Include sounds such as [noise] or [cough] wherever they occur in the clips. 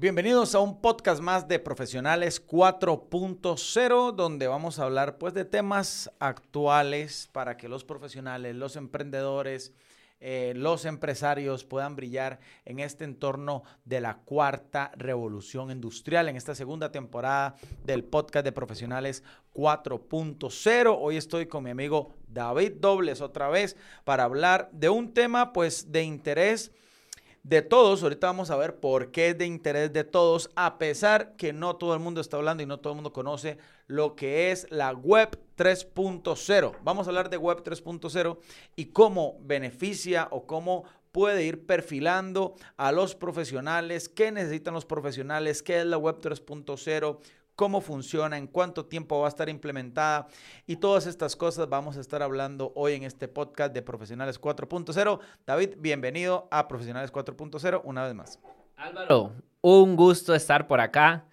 Bienvenidos a un podcast más de Profesionales 4.0, donde vamos a hablar pues de temas actuales para que los profesionales, los emprendedores, eh, los empresarios puedan brillar en este entorno de la cuarta revolución industrial, en esta segunda temporada del podcast de Profesionales 4.0. Hoy estoy con mi amigo David Dobles otra vez para hablar de un tema pues de interés de todos. Ahorita vamos a ver por qué es de interés de todos, a pesar que no todo el mundo está hablando y no todo el mundo conoce lo que es la web 3.0. Vamos a hablar de web 3.0 y cómo beneficia o cómo puede ir perfilando a los profesionales, qué necesitan los profesionales, qué es la web 3.0, cómo funciona, en cuánto tiempo va a estar implementada y todas estas cosas vamos a estar hablando hoy en este podcast de Profesionales 4.0. David, bienvenido a Profesionales 4.0 una vez más. Álvaro, un gusto estar por acá.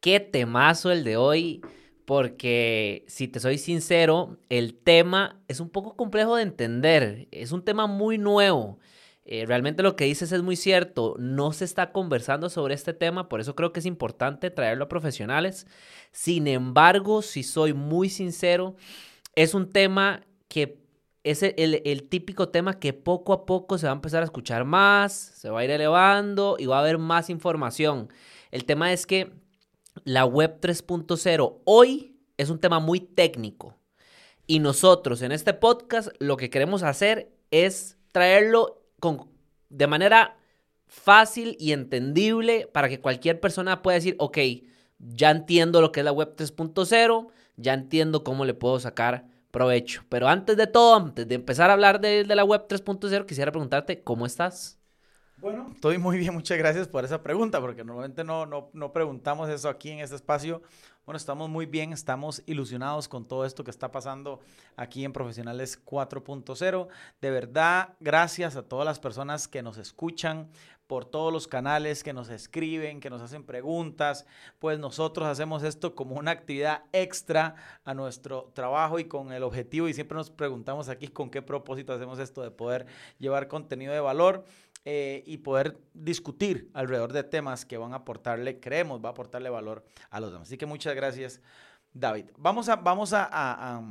Qué temazo el de hoy, porque si te soy sincero, el tema es un poco complejo de entender, es un tema muy nuevo. Eh, realmente lo que dices es muy cierto, no se está conversando sobre este tema, por eso creo que es importante traerlo a profesionales. Sin embargo, si soy muy sincero, es un tema que es el, el, típico tema que poco a poco se va a empezar a escuchar más, se va a ir elevando y va a haber más información. El tema es que la web 3.0 hoy es un tema muy técnico y nosotros en este podcast lo que queremos hacer es traerlo de manera fácil y entendible para que cualquier persona pueda decir, ok, ya entiendo lo que es la web 3.0, ya entiendo cómo le puedo sacar provecho. Pero antes de todo, antes de empezar a hablar de, de la web 3.0, quisiera preguntarte, ¿cómo estás? Bueno, estoy muy bien, muchas gracias por esa pregunta, porque normalmente no, no, no preguntamos eso aquí en este espacio. Bueno, estamos muy bien, estamos ilusionados con todo esto que está pasando aquí en Profesionales 4.0. De verdad, gracias a todas las personas que nos escuchan por todos los canales, que nos escriben, que nos hacen preguntas. Pues nosotros hacemos esto como una actividad extra a nuestro trabajo y con el objetivo, y siempre nos preguntamos aquí con qué propósito hacemos esto de poder llevar contenido de valor. Eh, y poder discutir alrededor de temas que van a aportarle, creemos, va a aportarle valor a los demás. Así que muchas gracias, David. Vamos a, vamos a,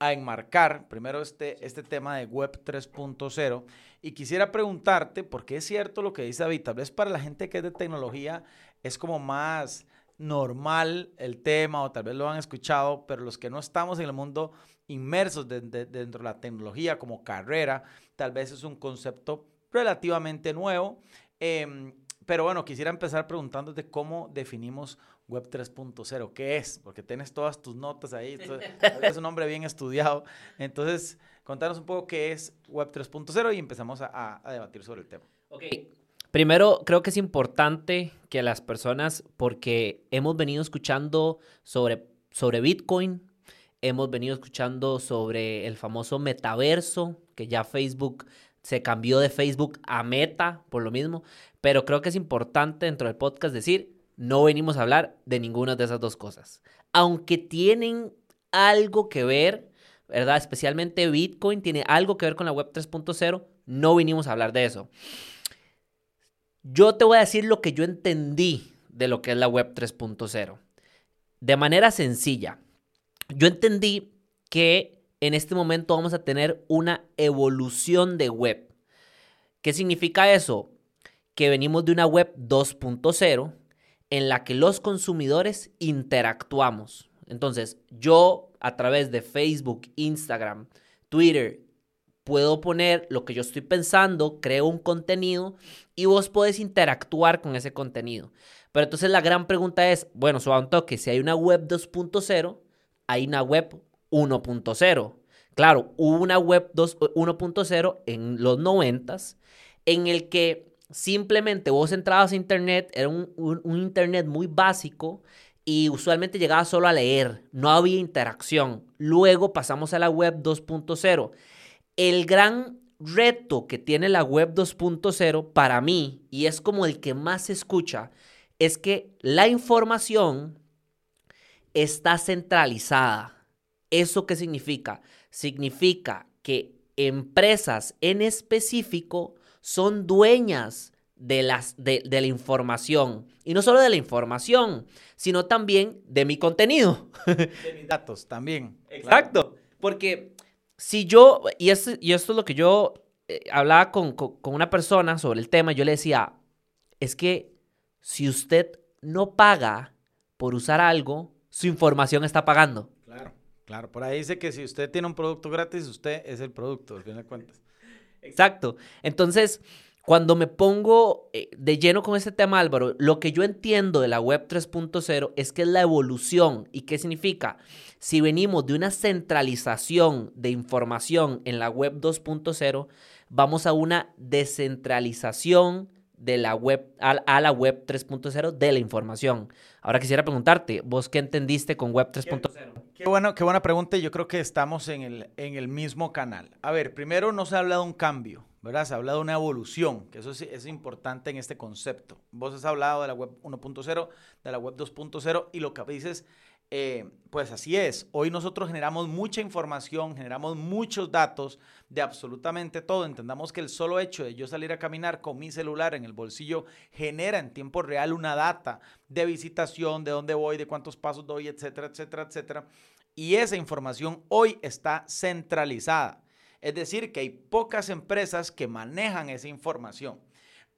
enmarcar primero este, este tema de Web 3.0 y quisiera preguntarte, porque es cierto lo que dice David, tal vez para la gente que es de tecnología es como más normal el tema o tal vez lo han escuchado, pero los que no estamos en el mundo inmersos dentro de la tecnología como carrera, tal vez es un concepto relativamente nuevo. Em, pero bueno, quisiera empezar preguntándote cómo definimos Web 3.0. ¿Qué es? Porque tienes todas tus notas ahí. es un hombre bien estudiado. Entonces, contanos un poco qué es Web 3.0 y empezamos a, a, debatir sobre el tema. Ok. Primero, creo que es importante que las personas, porque hemos venido escuchando sobre, sobre Bitcoin, hemos venido escuchando sobre el famoso metaverso, que ya Facebook se cambió de Facebook a Meta por lo mismo, pero creo que es importante dentro del podcast decir, no venimos a hablar de ninguna de esas dos cosas. Aunque tienen algo que ver, ¿verdad? Especialmente Bitcoin tiene algo que ver con la web 3.0, no vinimos a hablar de eso. Yo te voy a decir lo que yo entendí de lo que es la web 3.0. De manera sencilla, yo entendí que en este momento vamos a tener una evolución de web. ¿Qué significa eso? Que venimos de una web 2.0 en la que los consumidores interactuamos. Entonces, yo a través de Facebook, Instagram, Twitter, puedo poner lo que yo estoy pensando, creo un contenido y vos podés interactuar con ese contenido. Pero entonces la gran pregunta es, bueno, suave un toque, si hay una web 2.0, hay una web 1.0. Claro, hubo una web 1.0 en los 90 en el que simplemente vos entrabas a internet, era un, internet muy básico y usualmente llegaba solo a leer, no había interacción. Luego pasamos a la web 2.0. El gran reto que tiene la web 2.0 para mí, y es como el que más se escucha, es que la información está centralizada. ¿Eso qué significa? Significa que empresas en específico son dueñas de, las, de, de, la información. Y no solo de la información, sino también de mi contenido. [laughs] De mis datos también. Exacto. Porque si yo, y esto, y esto es lo que yo eh, hablaba con, con, con una persona sobre el tema, yo le decía, es que si usted no paga por usar algo, su información está pagando. Claro. Por ahí dice que si usted tiene un producto gratis, usted es el producto, al fin de cuentas. [laughs] Exacto. Entonces, cuando me pongo eh, de lleno con este tema, Álvaro, lo que yo entiendo de la web 3.0 es que es la evolución. ¿Y qué significa? Si venimos de una centralización de información en la web 2.0, vamos a una descentralización de la web a, la web 3.0 de la información. Ahora quisiera preguntarte, ¿vos qué entendiste con web 3.0? Qué, bueno, qué buena pregunta. Yo creo que estamos en el, en el mismo canal. A ver, primero no se habla de un cambio. ¿verdad? Se ha hablado de una evolución, que eso es, es, importante en este concepto. Vos has hablado de la web 1.0, de la web 2.0 y lo que dices, eh, pues así es. Hoy nosotros generamos mucha información, generamos muchos datos de absolutamente todo. Entendamos que el solo hecho de yo salir a caminar con mi celular en el bolsillo genera en tiempo real una data de visitación, de dónde voy, de cuántos pasos doy, etcétera, etcétera, etcétera. Y esa información hoy está centralizada. Es decir, que hay pocas empresas que manejan esa información.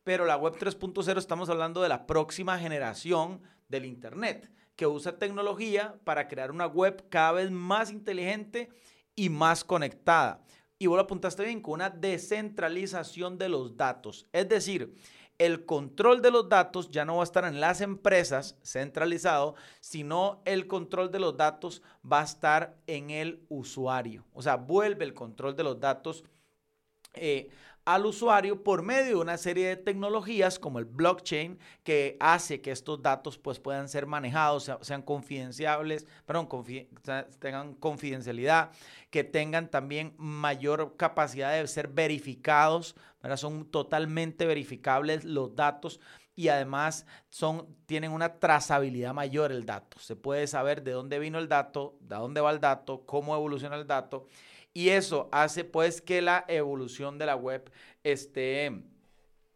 Pero la web 3.0 estamos hablando de la próxima generación del Internet, que usa tecnología para crear una web cada vez más inteligente y más conectada. Y vos lo apuntaste bien, con una descentralización de los datos. Es decir, el control de los datos ya no va a estar en las empresas centralizado, sino el control de los datos va a estar en el usuario. O sea, vuelve el control de los datos eh, al usuario por medio de una serie de tecnologías como el blockchain que hace que estos datos pues puedan ser manejados, sean confidenciables, perdón, tengan confidencialidad, que tengan también mayor capacidad de ser verificados, son totalmente verificables los datos y además son, tienen una trazabilidad mayor el dato. Se puede saber de dónde vino el dato, de dónde va el dato, cómo evoluciona el dato y eso hace pues que la evolución de la web esté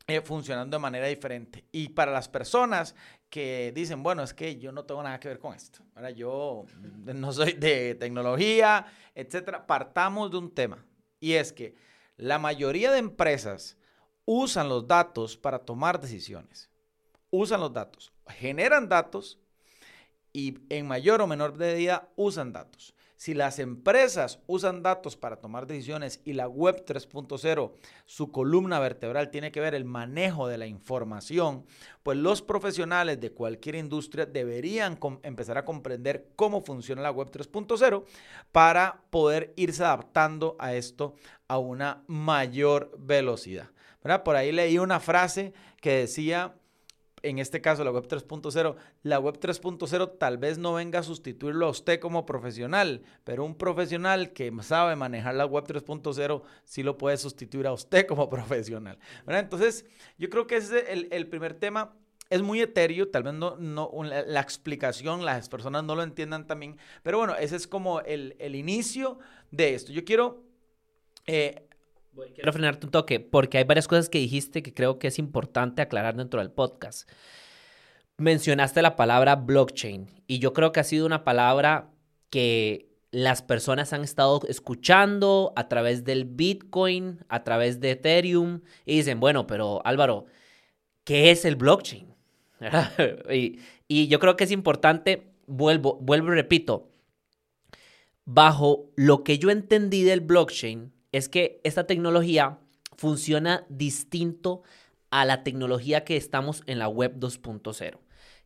eh, funcionando de manera diferente. Y para las personas que dicen, bueno, es que yo no tengo nada que ver con esto, ahora yo no soy de tecnología, etcétera, partamos de un tema y es que la mayoría de empresas usan los datos para tomar decisiones. Usan los datos, generan datos y en mayor o menor medida usan datos. Si las empresas usan datos para tomar decisiones y la web 3.0, su columna vertebral tiene que ver el manejo de la información, pues los profesionales de cualquier industria deberían empezar a comprender cómo funciona la web 3.0 para poder irse adaptando a esto a una mayor velocidad. Por ahí leí una frase que decía en este caso la web 3.0, la web 3.0 tal vez no venga a sustituirlo a usted como profesional, pero un profesional que sabe manejar la web 3.0 sí lo puede sustituir a usted como [laughs] profesional. Entonces, yo creo que ese es el, primer tema. Es muy etéreo, tal vez no, no la, explicación, las personas no lo entiendan también, pero bueno, ese es como el, el inicio de esto. Yo quiero eh, Quiero frenarte un toque, porque hay varias cosas que dijiste que creo que es importante aclarar dentro del podcast. Mencionaste la palabra blockchain y yo creo que ha sido una palabra que las personas han estado escuchando a través del Bitcoin, a través de Ethereum, y dicen, bueno, pero Álvaro, ¿qué es el blockchain? [laughs] y, y, yo creo que es importante, vuelvo, vuelvo y repito, bajo lo que yo entendí del blockchain, es que esta tecnología funciona distinto a la tecnología que estamos en la web 2.0.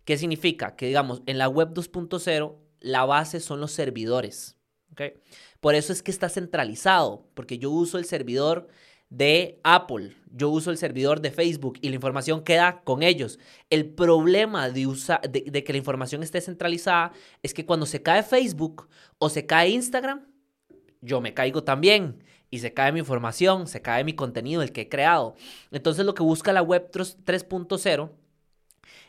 ¿Qué significa? Que digamos, en la web 2.0 la base son los servidores. Por eso es que está centralizado, porque yo uso el servidor de Apple, yo uso el servidor de Facebook y la información queda con ellos. El problema de, que la información esté centralizada es que cuando se cae Facebook o se cae Instagram, yo me caigo también y se cae mi información, se cae mi contenido, el que he creado. Entonces lo que busca la web 3.0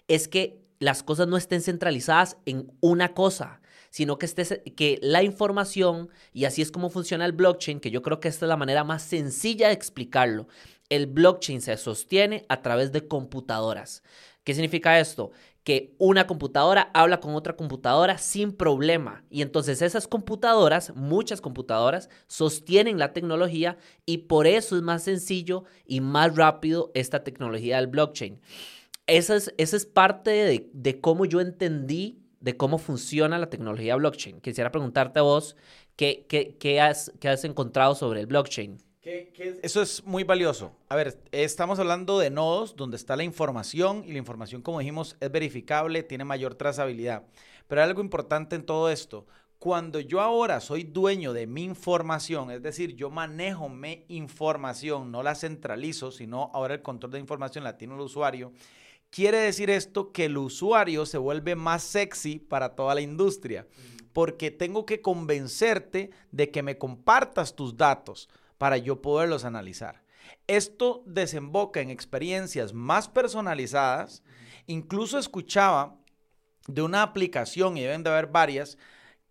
es que las cosas no estén centralizadas en una cosa, sino que, esté, que la información, y así es como funciona el blockchain, que yo creo que esta es la manera más sencilla de explicarlo, el blockchain se sostiene a través de computadoras. ¿Qué significa esto? Que una computadora habla con otra computadora sin problema. Y entonces esas computadoras, muchas computadoras, sostienen la tecnología y por eso es más sencillo y más rápido esta tecnología del blockchain. Esa es, es parte de, de cómo yo entendí de cómo funciona la tecnología blockchain. Quisiera preguntarte a vos, ¿qué, qué, qué, has, qué has encontrado sobre el blockchain? Eso es muy valioso. A ver, estamos hablando de nodos donde está la información y la información, como dijimos, es verificable, tiene mayor trazabilidad. Pero hay algo importante en todo esto. Cuando yo ahora soy dueño de mi información, es decir, yo manejo mi información, no la centralizo, sino ahora el control de información la tiene el usuario, quiere decir esto que el usuario se vuelve más sexy para toda la industria, porque tengo que convencerte de que me compartas tus datos para yo poderlos analizar. Esto desemboca en experiencias más personalizadas. Incluso escuchaba de una aplicación, y deben de haber varias,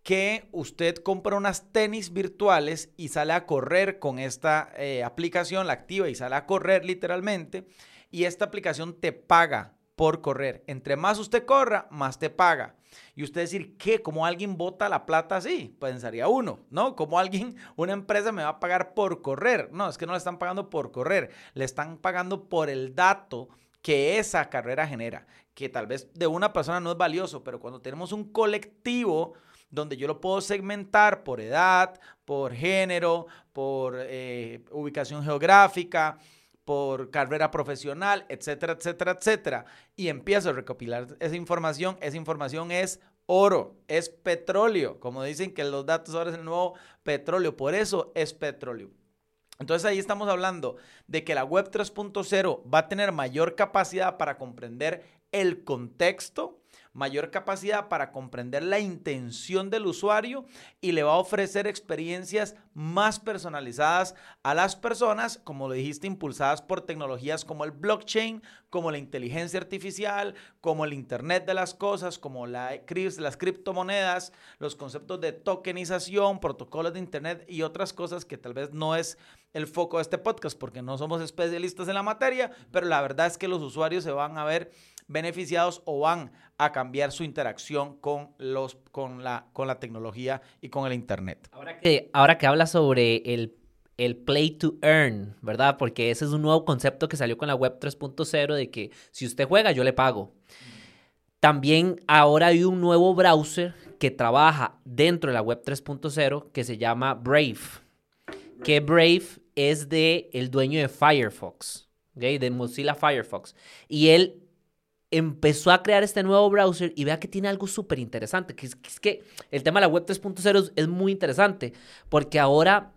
que usted compra unas tenis virtuales y sale a correr con esta eh, aplicación, la activa y sale a correr literalmente, y esta aplicación te paga por correr. Entre más usted corra, más te paga. Y usted decir, ¿qué? ¿Cómo alguien bota la plata así? Pensaría uno, ¿no? ¿Cómo alguien, [laughs] una empresa me va a pagar por correr? No, es que no le están pagando por correr, le están pagando por el dato que esa carrera genera, que tal vez de una persona no es valioso, pero cuando tenemos un colectivo donde yo lo puedo segmentar por edad, por género, por eh, ubicación geográfica, por carrera profesional, etcétera, etcétera, etcétera, y empiezo a recopilar esa información, esa información es oro, es petróleo, como dicen que los datos ahora es el nuevo petróleo, por eso es petróleo. Entonces ahí estamos hablando de que la web 3.0 va a tener mayor capacidad para comprender el contexto, mayor capacidad para comprender la intención del usuario y le va a ofrecer experiencias más personalizadas a las personas, como lo dijiste, impulsadas por tecnologías como el blockchain, como la inteligencia artificial, como el Internet de las Cosas, como la, las criptomonedas, los conceptos de tokenización, protocolos de Internet y otras cosas que tal vez no es el foco de este podcast porque no somos especialistas en la materia, pero la verdad es que los usuarios se van a ver beneficiados o van a cambiar su interacción con, los, con, la, con la tecnología y con el Internet. Ahora que, ahora que habla sobre el, el play to earn, ¿verdad? Porque ese es un nuevo concepto que salió con la web 3.0 de que si usted juega, yo le pago. También ahora hay un nuevo browser que trabaja dentro de la web 3.0 que se llama Brave. Que Brave es de el dueño de Firefox, ¿okay? de Mozilla Firefox. Y él empezó a crear este nuevo browser y vea que tiene algo súper interesante, que es, que el tema de la web 3.0 es, muy interesante, porque ahora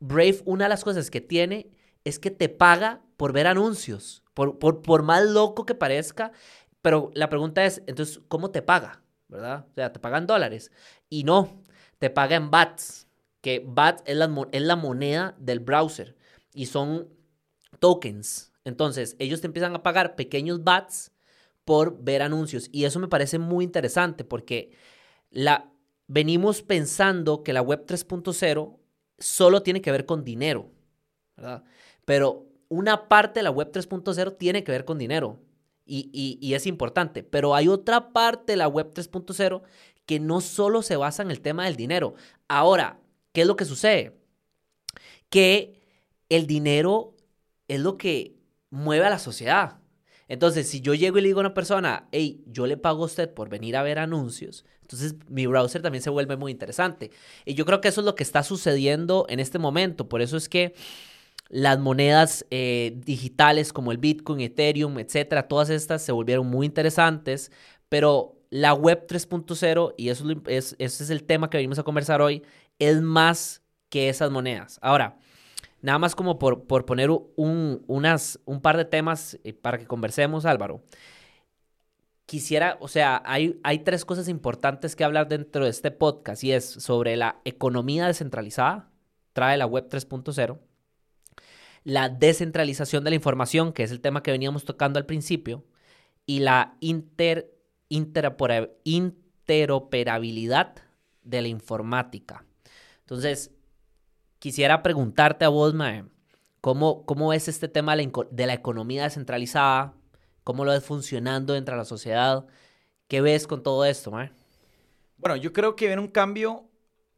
Brave, una de las cosas que tiene es que te paga por ver anuncios, por, por, por más loco que parezca, pero la pregunta es, entonces, ¿cómo te paga? ¿Verdad? O sea, te pagan dólares. Y no, te paga en BATS, que BATS es la, es la moneda del browser y son tokens. Entonces, ellos te empiezan a pagar pequeños BATS por ver anuncios. Y eso me parece muy interesante porque la, venimos pensando que la web 3.0 solo tiene que ver con dinero, ¿verdad? Pero una parte de la web 3.0 tiene que ver con dinero y, y, es importante, pero hay otra parte de la web 3.0 que no solo se basa en el tema del dinero. Ahora, ¿qué es lo que sucede? Que el dinero es lo que mueve a la sociedad. Entonces, si yo llego y le digo a una persona, hey, yo le pago a usted por venir a ver anuncios, entonces mi browser también se vuelve muy interesante. Y yo creo que eso es lo que está sucediendo en este momento. Por eso es que las monedas eh, digitales como el Bitcoin, Ethereum, etcétera, todas estas se volvieron muy interesantes, pero la web 3.0, y eso es, ese es el tema que venimos a conversar hoy, es más que esas monedas. Ahora, Nada más como por, por poner un, unas, un par de temas eh, para que conversemos, Álvaro. Quisiera, o sea, hay, hay tres cosas importantes que hablar dentro de este podcast y es sobre la economía descentralizada, trae la web 3.0, la descentralización de la información, que es el tema que veníamos tocando al principio, y la inter, interoperabilidad de la informática. Entonces, quisiera preguntarte a vos, Mae, ¿Cómo, cómo es este tema de la economía descentralizada? ¿Cómo lo ves funcionando dentro de la sociedad? ¿Qué ves con todo esto, Mar? Bueno, yo creo que viene un cambio,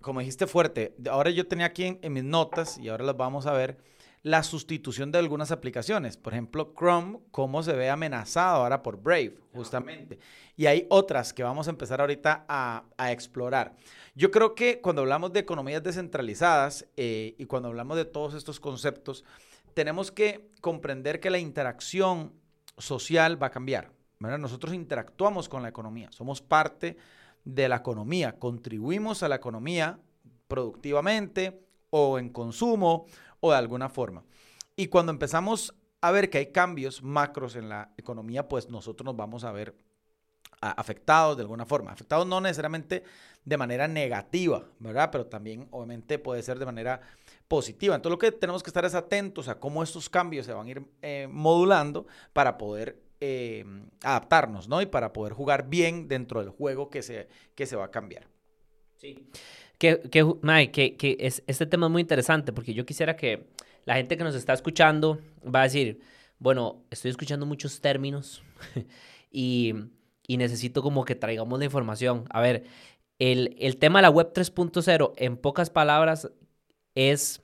como dijiste, fuerte. Ahora yo tenía aquí en, mis notas y ahora las vamos a ver la sustitución de algunas aplicaciones. Por ejemplo, Chrome, cómo se ve amenazado ahora por Brave, justamente. Y hay otras que vamos a empezar ahorita a, a explorar. Yo creo que cuando hablamos de economías descentralizadas eh, y cuando hablamos de todos estos conceptos, tenemos que comprender que la interacción social va a cambiar. Nosotros interactuamos con la economía, somos parte de la economía, contribuimos a la economía productivamente o en consumo o de alguna forma. Y cuando empezamos a ver que hay cambios macros en la economía, pues nosotros nos vamos a ver afectados de alguna forma. Afectados no necesariamente de manera negativa, ¿verdad? Pero también obviamente puede ser de manera positiva. Entonces lo que tenemos que estar es atentos a cómo estos cambios se van a ir eh, modulando para poder eh, adaptarnos, ¿no? Y para poder jugar bien dentro del juego que se, que se va a cambiar. Sí. Que, que, Mike, que, es, este tema es muy interesante porque yo quisiera que la gente que nos está escuchando va a decir, bueno, estoy escuchando muchos términos [laughs] y, y necesito como que traigamos la información. A ver, el, el tema de la web 3.0, en pocas palabras, es,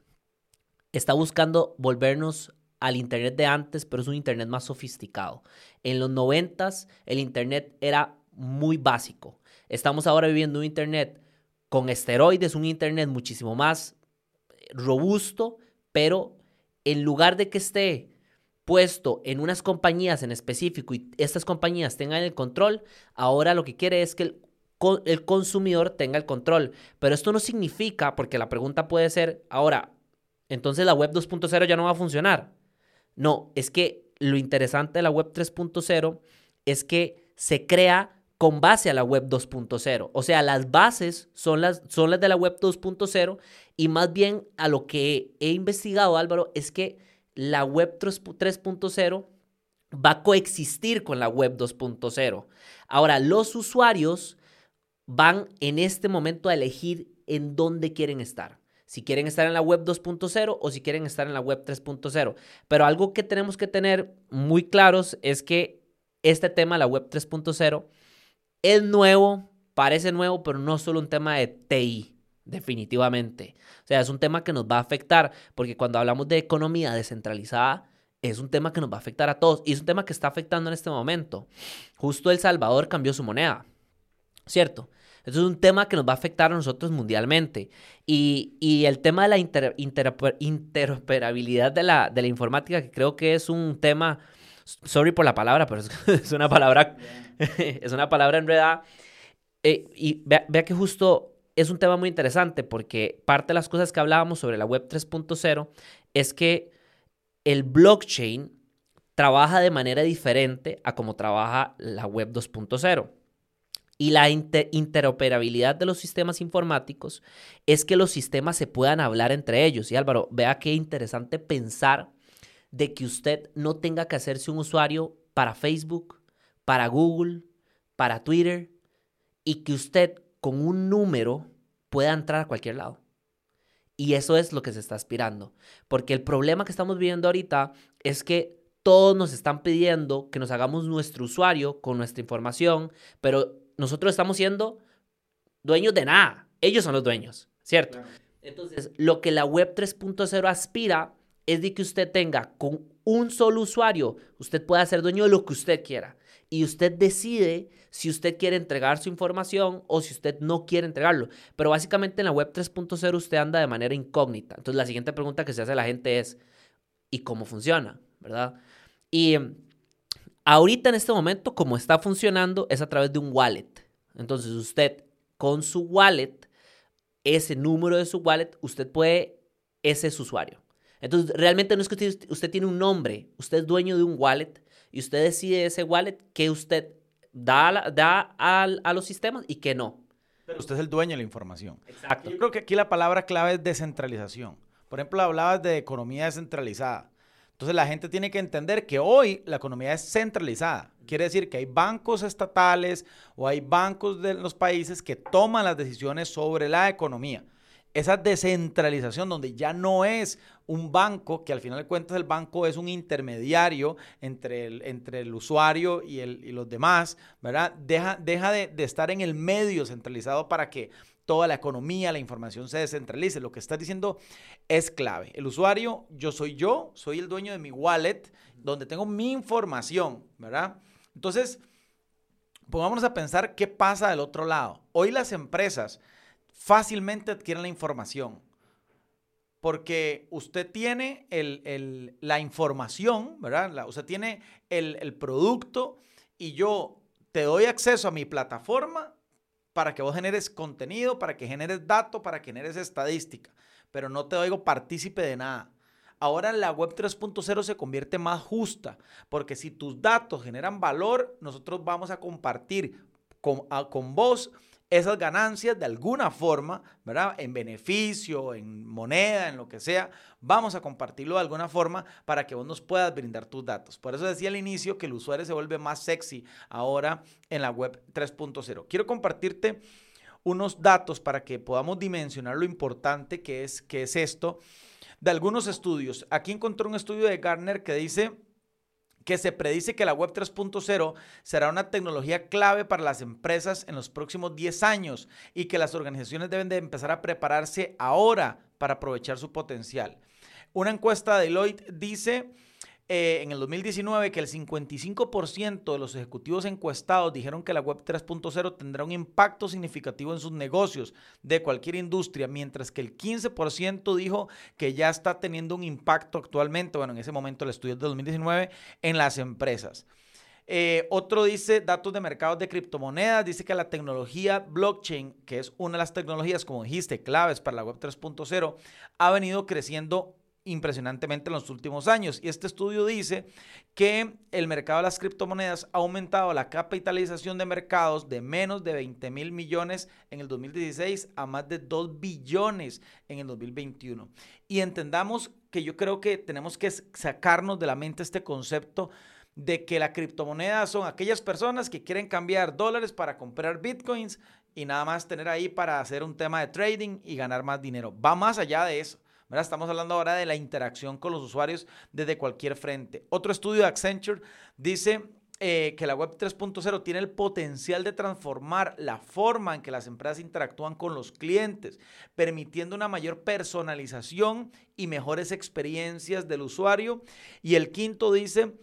está buscando volvernos al Internet de antes, pero es un Internet más sofisticado. En los 90 el Internet era muy básico. Estamos ahora viviendo un Internet con esteroides, un Internet muchísimo más robusto, pero en lugar de que esté puesto en unas compañías en específico y estas compañías tengan el control, ahora lo que quiere es que el, el consumidor tenga el control. Pero esto no significa, porque la pregunta puede ser, ahora, entonces la web 2.0 ya no va a funcionar. No, es que lo interesante de la web 3.0 es que se crea con base a la web 2.0. O sea, las bases son las, son las de la web 2.0 y más bien a lo que he investigado, Álvaro, es que la web 3.0 va a coexistir con la web 2.0. Ahora, los usuarios van en este momento a elegir en dónde quieren estar si quieren estar en la web 2.0 o si quieren estar en la web 3.0. Pero algo que tenemos que tener muy claros es que este tema, la web 3.0, es nuevo, parece nuevo, pero no solo un tema de TI, definitivamente. O sea, es un tema que nos va a afectar, porque cuando hablamos de economía descentralizada, es un tema que nos va a afectar a todos y es un tema que está afectando en este momento. Justo El Salvador cambió su moneda, ¿cierto? Es un tema que nos va a afectar a nosotros mundialmente. Y, el tema de la interoperabilidad de la, de la informática, que creo que es un tema, sorry por la palabra, pero es, [laughs] una palabra, es una palabra enredada. Eh, y vea, vea que justo es un tema muy interesante porque parte de las cosas que hablábamos sobre la web 3.0 es que el blockchain trabaja de manera diferente a como trabaja la web 2.0 y la interoperabilidad de los sistemas informáticos es que los sistemas se puedan hablar entre ellos. Y Álvaro, vea qué interesante pensar de que usted no tenga que hacerse un usuario para Facebook, para Google, para Twitter y que usted con un número pueda entrar a cualquier lado. Y eso es lo que se está aspirando. Porque el problema que estamos viviendo ahorita es que todos nos están pidiendo que nos hagamos nuestro usuario con nuestra información, pero nosotros estamos siendo dueños de nada. Ellos son los dueños, ¿cierto? Entonces, lo que la web 3.0 aspira es de que usted tenga con un solo usuario, usted pueda ser dueño de lo que usted quiera. Y usted decide si usted quiere entregar su información o si usted no quiere entregarlo. Pero básicamente en la web 3.0 usted anda de manera incógnita. Entonces la siguiente pregunta que se hace a la gente es, ¿y cómo funciona? ¿Verdad? Y Ahorita en este momento, como está funcionando, es a través de un wallet. Entonces usted con su wallet, ese número de su wallet, usted puede, ese es usuario. Entonces realmente no es que usted, tiene un nombre, usted es dueño de un wallet y usted decide ese wallet que usted da, da a, los sistemas y que no. Pero usted es el dueño de la información. Exacto. Yo creo que aquí la palabra clave es descentralización. Por ejemplo, hablabas de economía descentralizada. Entonces la gente tiene que entender que hoy la economía es centralizada. Quiere decir que hay bancos estatales o hay bancos de los países que toman las decisiones sobre la economía. Esa descentralización donde ya no es un banco, que al final de cuentas el banco es un intermediario entre el, entre el usuario y, el, y los demás, ¿verdad? Deja, deja de, de estar en el medio centralizado para que toda la economía, la información se descentralice. Lo que estás diciendo es clave. El usuario, yo soy yo, soy el dueño de mi wallet, donde tengo mi información, ¿verdad? Entonces, pongámonos a pensar qué pasa del otro lado. Hoy las empresas fácilmente adquieren la información. Porque usted tiene la información, ¿verdad? usted tiene el, el producto y yo te doy acceso a mi plataforma para que vos generes contenido, para que generes datos, para que generes estadística, pero no te oigo partícipe de nada. Ahora la web 3.0 se convierte más justa, porque si tus datos generan valor, nosotros vamos a compartir con, con vos esas ganancias de alguna forma, ¿verdad? En beneficio, en moneda, en lo que sea, vamos a compartirlo de alguna forma para que vos nos puedas brindar tus datos. Por eso decía al inicio que el usuario se vuelve más sexy ahora en la web 3.0. Quiero compartirte unos datos para que podamos dimensionar lo importante que es, que es esto de algunos estudios. Aquí encontré un estudio de Gartner que dice que se predice que la Web 3.0 será una tecnología clave para las empresas en los próximos 10 años y que las organizaciones deben de empezar a prepararse ahora para aprovechar su potencial. Una encuesta de Deloitte dice eh, en el 2019 que el 55% de los ejecutivos encuestados dijeron que la Web 3.0 tendrá un impacto significativo en sus negocios de cualquier industria, mientras que el 15% dijo que ya está teniendo un impacto actualmente, bueno, en ese momento el estudio es de 2019, en las empresas. Eh, otro dice datos de mercados de criptomonedas, dice que la tecnología blockchain, que es una de las tecnologías, como dijiste, claves para la web 3.0, ha venido creciendo impresionantemente en los últimos años. Y este estudio dice que el mercado de las criptomonedas ha aumentado la capitalización de mercados de menos de 20 mil millones en el 2016 a más de 2 billones en el 2021. Y entendamos que yo creo que tenemos que sacarnos de la mente este concepto de que la criptomoneda son aquellas personas que quieren cambiar dólares para comprar bitcoins y nada más tener ahí para hacer un tema de trading y ganar más dinero. Va más allá de eso. Estamos hablando ahora de la interacción con los usuarios desde cualquier frente. Otro estudio de Accenture dice eh, que la web 3.0 tiene el potencial de transformar la forma en que las empresas interactúan con los clientes, permitiendo una mayor personalización y mejores experiencias del usuario. Y el quinto dice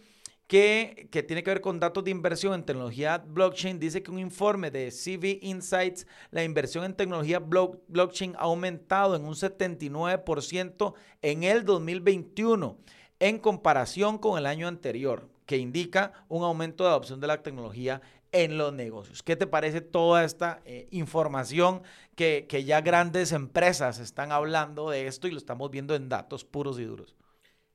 que, tiene que ver con datos de inversión en tecnología blockchain, dice que un informe de CV Insights, la inversión en tecnología blockchain ha aumentado en un 79% en el 2021 en comparación con el año anterior, que indica un aumento de adopción de la tecnología en los negocios. ¿Qué te parece toda esta eh, información que, que ya grandes empresas están hablando de esto y lo estamos viendo en datos puros y duros?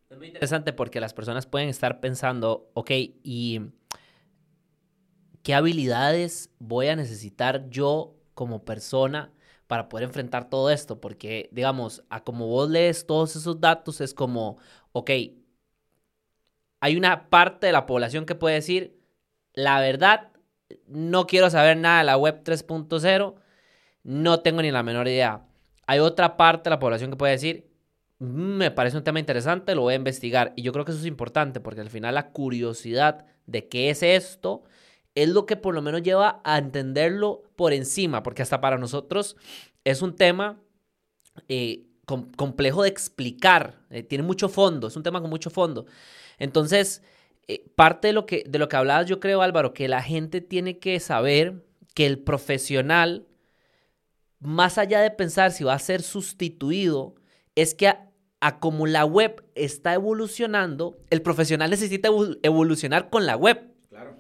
Es muy interesante porque las personas pueden estar pensando, ok, ¿y qué habilidades voy a necesitar yo como persona para poder enfrentar todo esto? Porque, digamos, a como vos lees todos esos datos, es como, ok, hay una parte de la población que puede decir, la verdad, no quiero saber nada de la web 3.0, no tengo ni la menor idea. Hay otra parte de la población que puede decir, me parece un tema interesante, lo voy a investigar. Y yo creo que eso es importante porque al final la curiosidad de qué es esto es lo que por lo menos lleva a entenderlo por encima, porque hasta para nosotros es un tema eh, complejo de explicar, eh, tiene mucho fondo, es un tema con mucho fondo. Entonces, eh, parte de lo, que, de lo que hablabas, yo creo, Álvaro, que la gente tiene que saber que el profesional, más allá de pensar si va a ser sustituido, es que a como la web está evolucionando, el profesional necesita evolucionar con la web. Claro.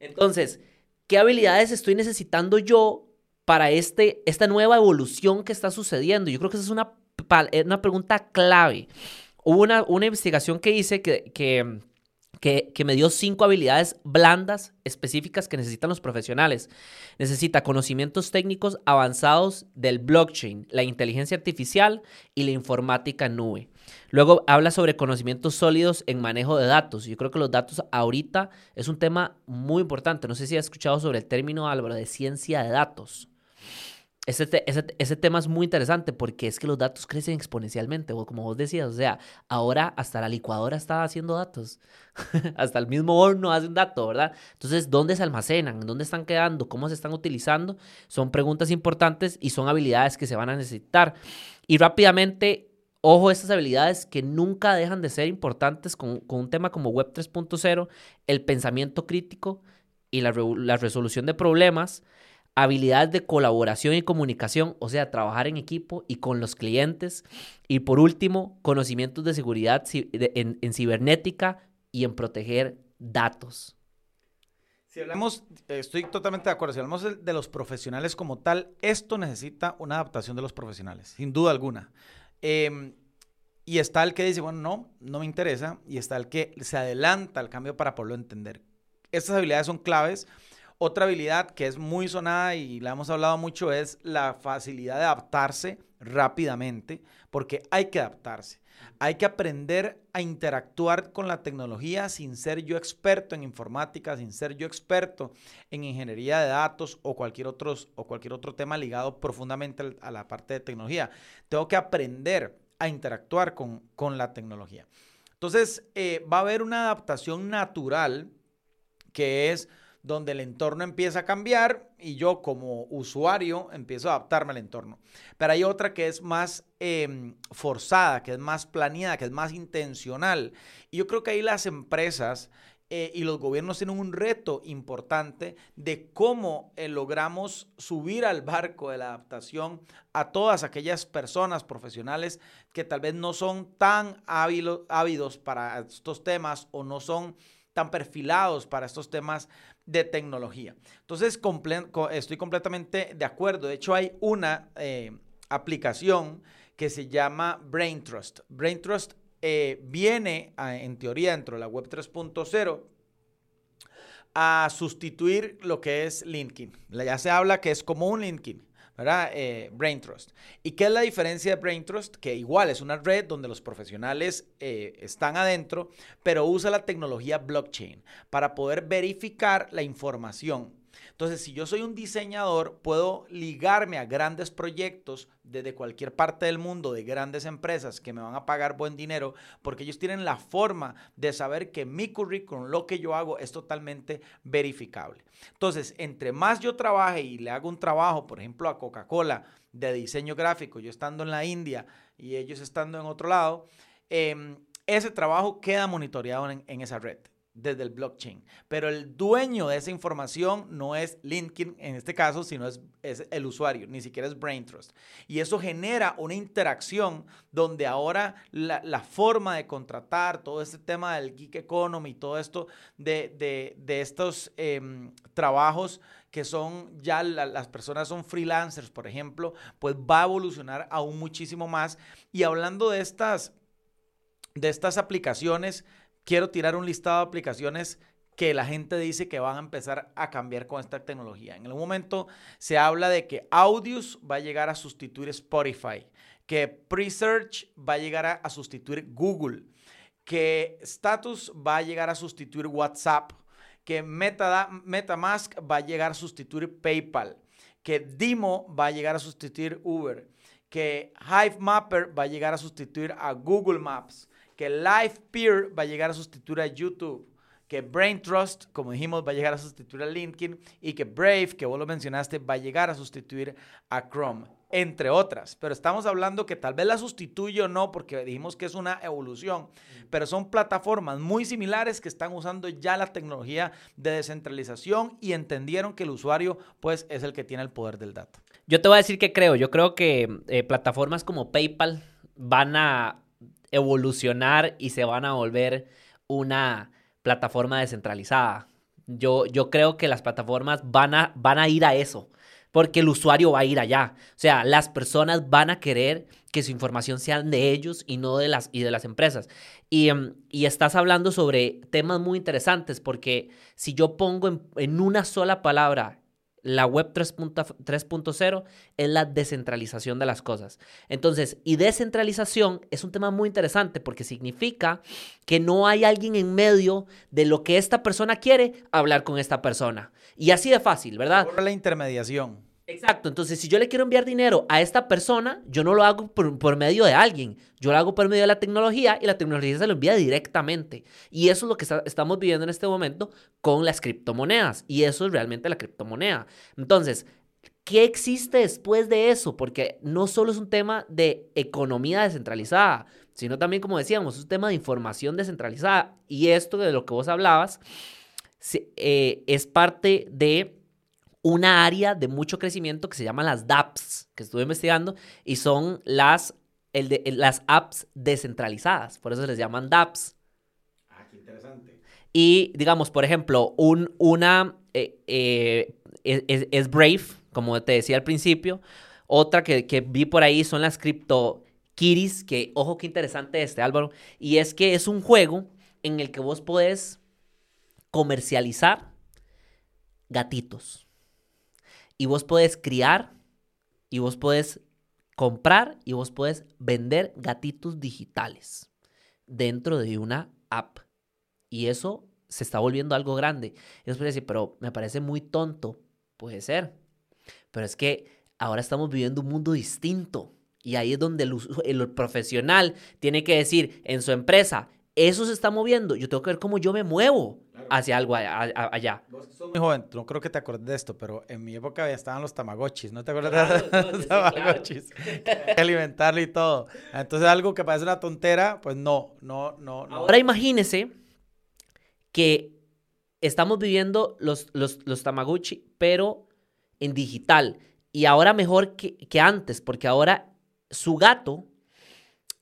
Entonces, ¿qué habilidades estoy necesitando yo para este, esta nueva evolución que está sucediendo? Yo creo que esa es una, una pregunta clave. Hubo una, una investigación que hice que, que que, me dio cinco habilidades blandas específicas que necesitan los profesionales. Necesita conocimientos técnicos avanzados del blockchain, la inteligencia artificial y la informática nube. Luego habla sobre conocimientos sólidos en manejo de datos. Yo creo que los datos ahorita es un tema muy importante. No sé si has escuchado sobre el término, Álvaro, de ciencia de datos. Ese, ese, tema es muy interesante porque es que los datos crecen exponencialmente, como vos decías, o sea, ahora hasta la licuadora está haciendo datos, [laughs] hasta el mismo horno hace un dato, ¿verdad? Entonces, ¿dónde se almacenan? ¿Dónde están quedando? ¿Cómo se están utilizando? Son preguntas importantes y son habilidades que se van a necesitar. Y rápidamente, ojo, estas habilidades que nunca dejan de ser importantes con, con un tema como Web 3.0, el pensamiento crítico y la, la resolución de problemas habilidades de colaboración y comunicación, o sea, trabajar en equipo y con los clientes. Y por último, conocimientos de seguridad en, cibernética y en proteger datos. Si hablamos, estoy totalmente de acuerdo, si hablamos de los profesionales como tal, esto necesita una adaptación de los profesionales, sin duda alguna. Em, y está el que dice, bueno, no, no me interesa, y está el que se adelanta al cambio para poderlo entender. Estas habilidades son claves otra habilidad que es muy sonada y la hemos hablado mucho es la facilidad de adaptarse rápidamente, porque hay que adaptarse. Hay que aprender a interactuar con la tecnología sin ser yo experto en informática, sin ser yo experto en ingeniería de datos o cualquier, otros, o cualquier otro tema ligado profundamente a la parte de tecnología. Tengo que aprender a interactuar con, la tecnología. Entonces, eh, va a haber una adaptación natural que es donde el entorno empieza a cambiar y yo como usuario empiezo a adaptarme al entorno. Pero hay otra que es más em, forzada, que es más planeada, que es más intencional. Y yo creo que ahí las empresas eh, y los gobiernos tienen un reto importante de cómo eh, logramos subir al barco de la adaptación a todas aquellas personas profesionales que tal vez no son tan ávidos para estos temas o no son tan perfilados para estos temas de tecnología. Entonces, estoy completamente de acuerdo. De hecho, hay una eh, aplicación que se llama BrainTrust. BrainTrust eh, viene, en teoría, dentro de la web 3.0 a sustituir lo que es LinkedIn. Ya se habla que es como un LinkedIn. ¿Verdad? Eh, Brain Trust. ¿Y qué es la diferencia de Brain Trust? Que igual es una red donde los profesionales eh, están adentro, pero usa la tecnología blockchain para poder verificar la información entonces, si yo soy un diseñador, puedo ligarme a grandes proyectos desde cualquier parte del mundo, de grandes empresas que me van a pagar buen dinero, porque ellos tienen la forma de saber que mi currículum, lo que yo hago, es totalmente verificable. Entonces, entre más yo trabaje y le hago un trabajo, por ejemplo, a Coca-Cola de diseño gráfico, yo estando en la India y ellos estando en otro lado, em, ese trabajo queda monitoreado en esa red desde el blockchain. Pero el dueño de esa información no es LinkedIn en este caso, sino es, el usuario, ni siquiera es BrainTrust. Y eso genera una interacción donde ahora la, forma de contratar, todo este tema del geek economy, todo esto de, estos em, trabajos que son ya las personas son freelancers, por ejemplo, pues va a evolucionar aún muchísimo más. Y hablando de estas, de estas aplicaciones, quiero tirar un listado de aplicaciones que la gente dice que van a empezar a cambiar con esta tecnología. En el momento se habla de que Audius va a llegar a sustituir Spotify, que Presearch va a llegar a, sustituir Google, que Status va a llegar a sustituir WhatsApp, que MetaMask va a llegar a sustituir PayPal, que Dimo va a llegar a sustituir Uber, que HiveMapper va a llegar a sustituir a Google Maps, que LivePeer va a llegar a sustituir a YouTube, que Brain Trust, como dijimos, va a llegar a sustituir a LinkedIn y que Brave, que vos lo mencionaste, va a llegar a sustituir a Chrome, entre otras. Pero estamos hablando que tal vez la sustituye o no, porque dijimos que es una evolución, pero son plataformas muy similares que están usando ya la tecnología de descentralización y entendieron que el usuario pues es el que tiene el poder del dato. Yo te voy a decir que creo, yo creo que eh, plataformas como PayPal van a evolucionar y se van a volver una plataforma descentralizada. Yo, yo creo que las plataformas van a, van a ir a eso, porque el usuario va a ir allá. O sea, las personas van a querer que su información sea de ellos y no de las, y de las empresas. Y, em, y estás hablando sobre temas muy interesantes, porque si yo pongo en, en una sola palabra la web 3.0 es la descentralización de las cosas. Entonces, y descentralización es un tema muy interesante porque significa que no hay alguien en medio de lo que esta persona quiere hablar con esta persona. Y así de fácil, ¿verdad? la intermediación. Exacto, entonces si yo le quiero enviar dinero a esta persona, yo no lo hago por, medio de alguien, yo lo hago por medio de la tecnología y la tecnología se lo envía directamente. Y eso es lo que estamos viviendo en este momento con las criptomonedas y eso es realmente la criptomoneda. Entonces, ¿qué existe después de eso? Porque no solo es un tema de economía descentralizada, sino también, como decíamos, es un tema de información descentralizada. Y esto de lo que vos hablabas eh, es parte de una área de mucho crecimiento que se llama las dApps, que estuve investigando, y son las, el de, las apps descentralizadas, por eso se les llaman dApps. Ah, qué interesante. Y digamos, por ejemplo, un, una eh, eh, es, Brave, como te decía al principio. Otra que, que vi por ahí son las Crypto Kitties, que ojo qué interesante este Álvaro. Y es que es un juego en el que vos podés comercializar gatitos. Y vos podés criar, y vos podés comprar, y vos podés vender gatitos digitales dentro de una app. Y eso se está volviendo algo grande. Y después decir, pero me parece muy tonto. Puede ser. Pero es que ahora estamos viviendo un mundo distinto. Y ahí es donde el, profesional tiene que decir en su empresa, eso se está moviendo, yo tengo que ver cómo yo me muevo hacia algo allá. Vos sos muy joven, no creo que te acuerdes de esto, pero en mi época estaban los tamagotchis, ¿no te acuerdas de los [laughs] tamagotchis? [laughs] Alimentarlo y todo. Entonces algo que parece una tontera, pues no, no, no. no. Ahora imagínese que estamos viviendo los, los, los tamagotchi, pero en digital. Y ahora mejor que, que antes, porque ahora su gato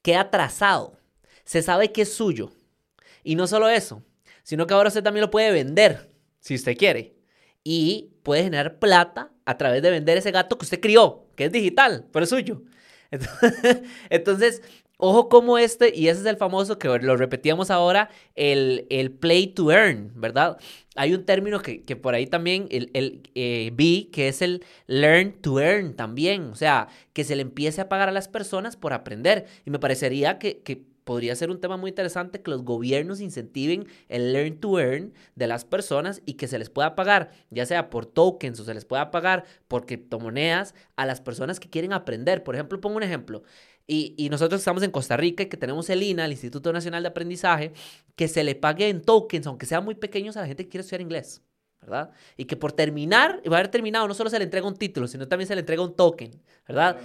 queda trazado. Se sabe que es suyo. Y no solo eso, sino que ahora usted también lo puede vender, si usted quiere. Y puede generar plata a través de vender ese gato que usted crió, que es digital, pero es suyo. [laughs] Entonces, ojo como este, y ese es el famoso que lo repetíamos ahora, el, el play to earn, ¿verdad? Hay un término que, por ahí también el, el eh, vi, que es el learn to earn también, o sea, que se le empiece a pagar a las personas por aprender. Y me parecería que, que podría ser un tema muy interesante que los gobiernos incentiven el learn to earn de las personas y que se les pueda pagar, ya sea por tokens o se les pueda pagar por criptomonedas a las personas que quieren aprender. Por ejemplo, pongo un ejemplo. Y, nosotros estamos en Costa Rica y que tenemos el INA, el Instituto Nacional de Aprendizaje, que se le pague en tokens, aunque sean muy pequeños a la gente que quiere estudiar inglés. ¿verdad? Y que por terminar, y va a haber terminado, no solo se le entrega un título, sino también se le entrega un token, ¿verdad?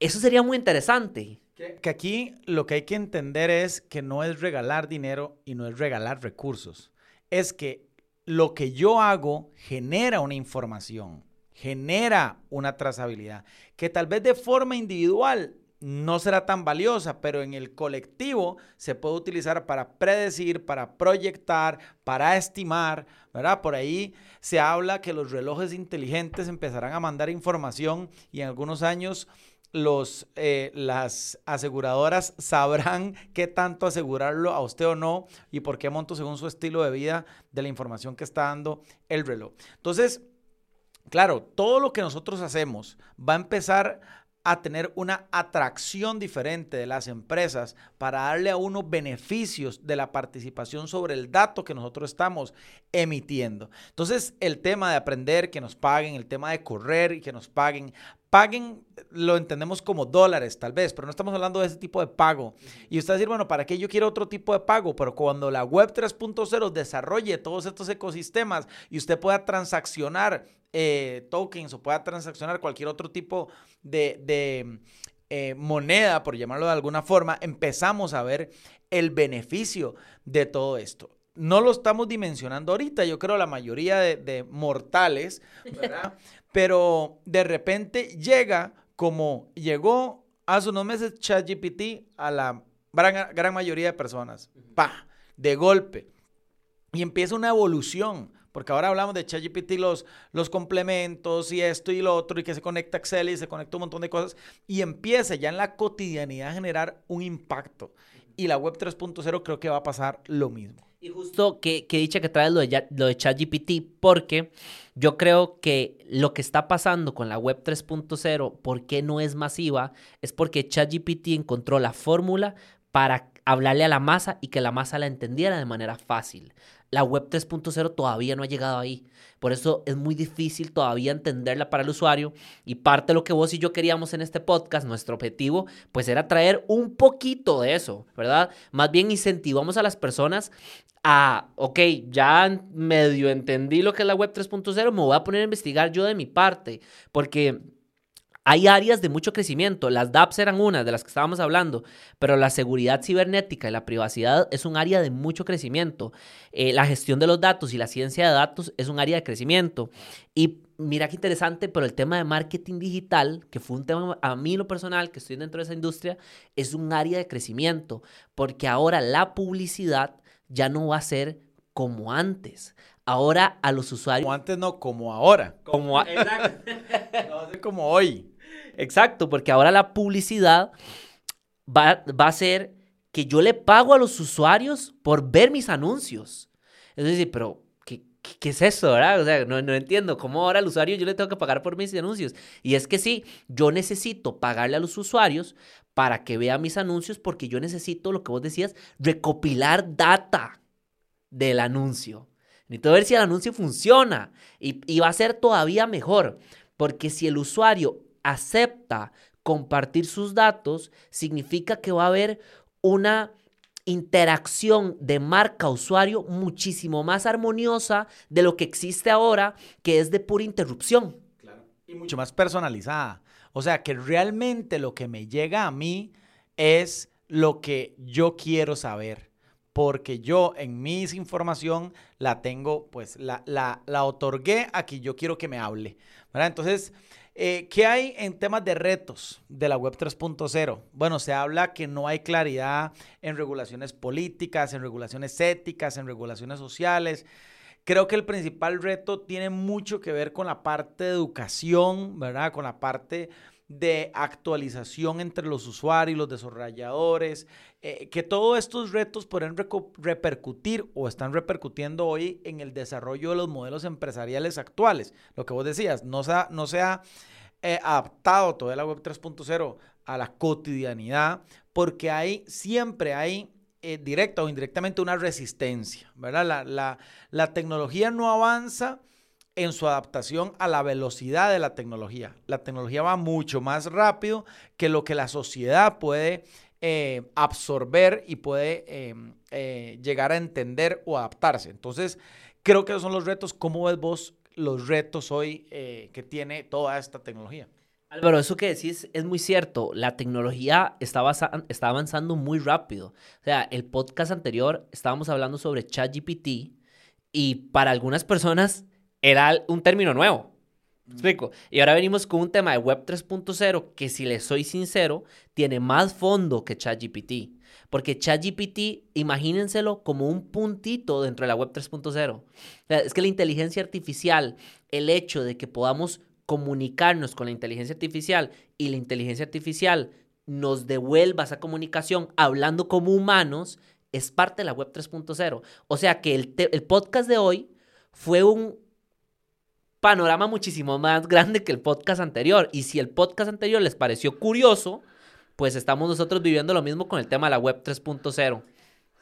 Eso sería muy interesante. Que, aquí lo que hay que entender es que no es regalar dinero y no es regalar recursos. Es que lo que yo hago genera una información, genera una trazabilidad, que tal vez de forma individual no será tan valiosa, pero en el colectivo se puede utilizar para predecir, para proyectar, para estimar, ¿verdad? Por ahí se habla que los relojes inteligentes empezarán a mandar información y en algunos años los, eh, las aseguradoras sabrán [laughs] qué tanto asegurarlo a usted o no y por qué monto según su estilo de vida de la información que está dando el reloj. Entonces, claro, todo lo que nosotros hacemos va a empezar a tener una atracción diferente de las empresas para darle a uno beneficios de la participación sobre el dato que nosotros estamos emitiendo. Entonces, el tema de aprender, que nos paguen, el tema de correr y que nos paguen, paguen, lo entendemos como dólares tal vez, pero no estamos hablando de ese tipo de pago. Y usted va a decir, bueno, ¿para qué yo quiero otro tipo de pago? Pero cuando la web 3.0 desarrolle todos estos ecosistemas y usted pueda transaccionar eh, tokens o pueda transaccionar cualquier otro tipo de, eh, moneda, por llamarlo de alguna forma, empezamos a ver el beneficio de todo esto. No lo estamos dimensionando ahorita, yo creo la mayoría de, mortales, ¿verdad? [laughs] Pero de repente llega como llegó hace unos meses ChatGPT a la gran, gran mayoría de personas. Pa, de golpe. Y empieza una evolución porque ahora hablamos de ChatGPT, los, los complementos y esto y lo otro, y que se conecta Excel y se conecta un montón de cosas, y empieza ya en la cotidianidad a generar un impacto. Y la web 3.0 creo que va a pasar lo mismo. Y justo que, que dicha que traes lo de, lo de ChatGPT, porque yo creo que lo que está pasando con la web 3.0, ¿por qué no es masiva? Es porque ChatGPT encontró la fórmula para hablarle a la masa y que la masa la entendiera de manera fácil. La web 3.0 todavía no ha llegado ahí. Por eso es muy difícil todavía entenderla para el usuario. Y parte de lo que vos y yo queríamos en este podcast, nuestro objetivo, pues era traer un poquito de eso, ¿verdad? Más bien incentivamos a las personas a, ok, ya medio entendí lo que es la web 3.0, me voy a poner a investigar yo de mi parte. Porque hay áreas de mucho crecimiento, las DApps eran una de las que estábamos hablando, pero la seguridad cibernética y la privacidad es un área de mucho crecimiento. Eh, la gestión de los datos y la ciencia de datos es un área de crecimiento. Y mira qué interesante, pero el tema de marketing digital, que fue un tema a mí lo personal, que estoy dentro de esa industria, es un área de crecimiento, porque ahora la publicidad ya no va a ser como antes. Ahora a los usuarios... Como antes no, como ahora. Como a... Exacto. [laughs] no va a ser como hoy. Exacto, porque ahora la publicidad va, a ser que yo le pago a los usuarios por ver mis anuncios. Es decir, pero ¿qué, qué es eso, verdad? O sea, no, no, entiendo cómo ahora al usuario yo le tengo que pagar por mis anuncios. Y es que sí, yo necesito pagarle a los usuarios para que vean mis anuncios porque yo necesito, lo que vos decías, recopilar data del anuncio. Necesito ver si el anuncio funciona y, y va a ser todavía mejor. Porque si el usuario acepta compartir sus datos, significa que va a haber una interacción de marca-usuario muchísimo más armoniosa de lo que existe ahora, que es de pura interrupción. Y mucho más personalizada. O sea, que realmente lo que me llega a mí es lo que yo quiero saber. Porque yo en mi información la tengo, pues la, la, la otorgué a quien yo quiero que me hable. Entonces, eh, ¿Qué hay en temas de retos de la Web 3.0? Bueno, se habla que no hay claridad en regulaciones políticas, en regulaciones éticas, en regulaciones sociales. Creo que el principal reto tiene mucho que ver con la parte de educación, ¿verdad? Con la parte de actualización entre los usuarios, los desarrolladores, eh, que todos estos retos pueden repercutir o están repercutiendo hoy en el desarrollo de los modelos empresariales actuales. Lo que vos decías, no se ha, no se eh, adaptado toda la web 3.0 a la cotidianidad porque hay, siempre hay eh, directa o indirectamente una resistencia, ¿verdad? La, la, la tecnología no avanza en su adaptación a la velocidad de la tecnología. La tecnología va mucho más rápido que lo que la sociedad puede eh, absorber y puede em, eh, llegar a entender o adaptarse. Entonces, creo que esos son los retos. ¿Cómo ves vos los retos hoy eh, que tiene toda esta tecnología? Álvaro, eso que decís es muy cierto. La tecnología está, está avanzando muy rápido. O sea, el podcast anterior estábamos hablando sobre ChatGPT y para algunas personas era un término nuevo. ¿Me explico? Y ahora venimos con un tema de Web 3.0 que, si les soy sincero, tiene más fondo que ChatGPT. Porque ChatGPT, imagínenselo como un puntito dentro de la Web 3.0. es que la inteligencia artificial, el hecho de que podamos comunicarnos con la inteligencia artificial y la inteligencia artificial nos devuelva esa comunicación hablando como humanos, es parte de la Web 3.0. O sea que el, el podcast de hoy fue un, panorama muchísimo más grande que el podcast anterior. Y si el podcast anterior les pareció curioso, pues estamos nosotros viviendo lo mismo con el tema de la web 3.0.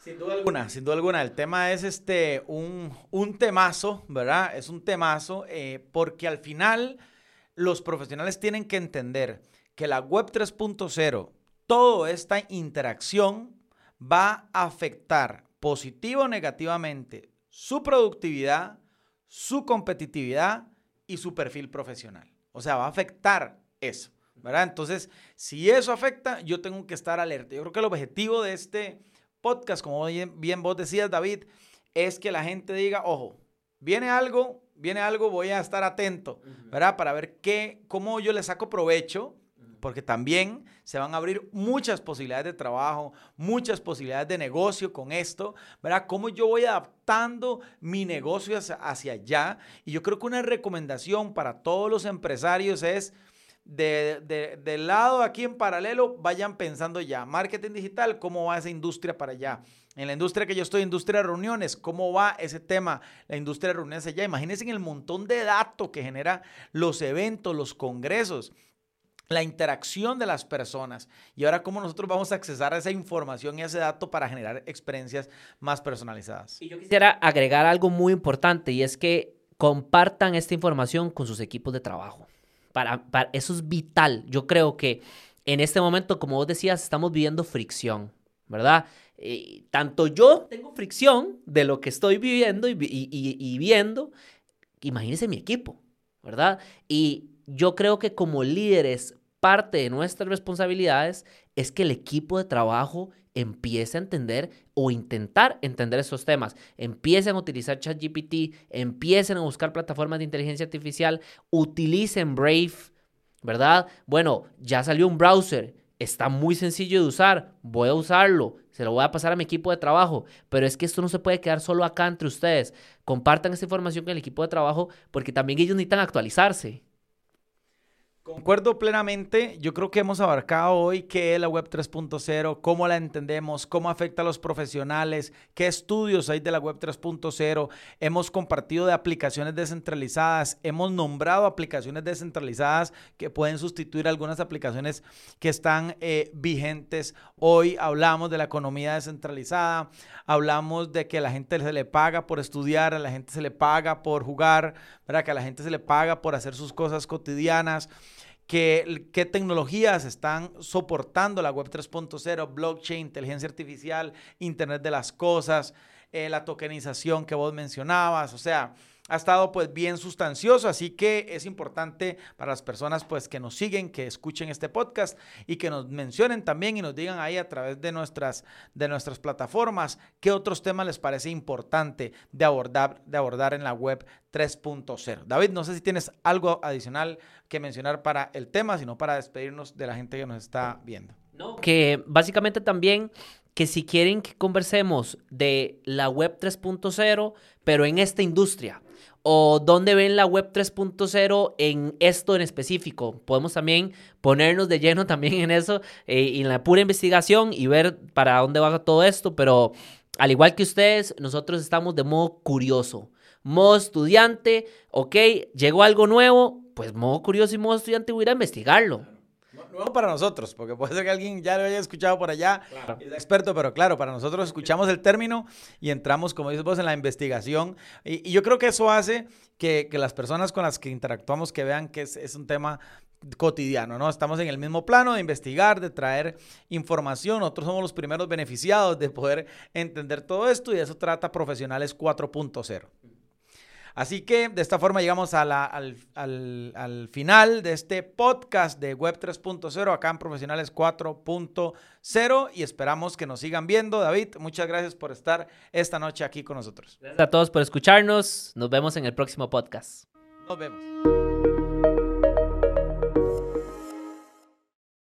Sin duda alguna, sin duda alguna. El tema es este un, un temazo, ¿verdad? Es un temazo eh, porque al final los profesionales tienen que entender que la web 3.0, toda esta interacción va a afectar positivo o negativamente su productividad, su competitividad y su perfil profesional. O sea, va a afectar eso, ¿verdad? Entonces, si eso afecta, yo tengo que estar alerta. Yo creo que el objetivo de este podcast, como bien, vos decías, David, es que la gente diga, ojo, viene algo, viene algo, voy a estar atento, ¿verdad? Para ver qué, cómo yo le saco provecho porque también se van a abrir muchas posibilidades de trabajo, muchas posibilidades de negocio con esto, ¿verdad? Cómo yo voy adaptando mi negocio hacia, allá. Y yo creo que una recomendación para todos los empresarios es... De, del lado aquí en paralelo, vayan pensando ya, marketing digital, cómo va esa industria para allá. En la industria que yo estoy, industria de reuniones, ¿cómo va ese tema? La industria de reuniones allá. Imagínense en el montón de datos que genera los eventos, los congresos la interacción de las personas y ahora cómo nosotros vamos a accesar a esa información y a ese dato para generar experiencias más personalizadas. Y yo quisiera agregar algo muy importante y es que compartan esta información con sus equipos de trabajo. Para, para, eso es vital. Yo creo que en este momento, como vos decías, estamos viviendo fricción, ¿verdad? Eh, tanto yo tengo fricción de lo que estoy viviendo y, y, y viendo, imagínense mi equipo, ¿verdad? Y yo creo que como líderes parte de nuestras responsabilidades es que el equipo de trabajo empiece a entender o intentar entender esos temas. Empiecen a utilizar ChatGPT, empiecen a buscar plataformas de inteligencia artificial, utilicen Brave, ¿verdad? Bueno, ya salió un browser, está muy sencillo de usar, voy a usarlo, se lo voy a pasar a mi equipo de trabajo, pero es que esto no se puede quedar solo acá entre ustedes. Compartan esta información con el equipo de trabajo porque también ellos necesitan actualizarse. Concuerdo plenamente. Yo creo que hemos abarcado hoy qué es la web 3.0, cómo la entendemos, cómo afecta a los profesionales, qué estudios hay de la web 3.0. Hemos compartido de aplicaciones descentralizadas, hemos nombrado aplicaciones descentralizadas que pueden sustituir algunas aplicaciones que están eh, vigentes. Hoy hablamos de la economía descentralizada, hablamos de que a la gente se le paga por estudiar, a la gente se le paga por jugar, ¿verdad? que a la gente se le paga por hacer sus cosas cotidianas qué, tecnologías están soportando la web 3.0, blockchain, inteligencia artificial, Internet de las Cosas, eh, la tokenización que vos mencionabas, o sea, ha estado pues bien sustancioso, así que es importante para las personas pues que nos siguen, que escuchen este podcast y que nos mencionen también y nos digan ahí a través de nuestras, de nuestras plataformas qué otros temas les parece importante de abordar, de abordar en la web 3.0. David, no sé si tienes algo adicional que mencionar para el tema, sino para despedirnos de la gente que nos está viendo. No, que básicamente también que si quieren que conversemos de la web 3.0, pero en esta industria, o dónde ven la web 3.0 en esto en específico. Podemos también ponernos de lleno [laughs] también en eso, eh, en la pura investigación y ver para dónde va todo esto, pero al igual que ustedes, nosotros estamos de modo curioso, modo estudiante, ok, llegó algo nuevo, pues modo curioso y modo estudiante voy a ir a investigarlo nuevo para nosotros, porque puede ser que alguien ya lo haya escuchado por allá, es experto, pero claro, para nosotros escuchamos el término y entramos, como dices vos, en la investigación. Y, yo creo que eso hace que, que, las personas con las que interactuamos que vean que es, es un tema cotidiano, ¿no? Estamos en el mismo plano de investigar, de traer información. Nosotros somos los primeros beneficiados de poder entender todo esto y eso trata Profesionales 4.0. Así que de esta forma llegamos al, al, final de este podcast de Web 3.0 acá en Profesionales 4.0 y esperamos que nos sigan viendo. David, muchas gracias por estar esta noche aquí con nosotros. Gracias a todos por escucharnos. Nos vemos en el próximo podcast. Nos vemos.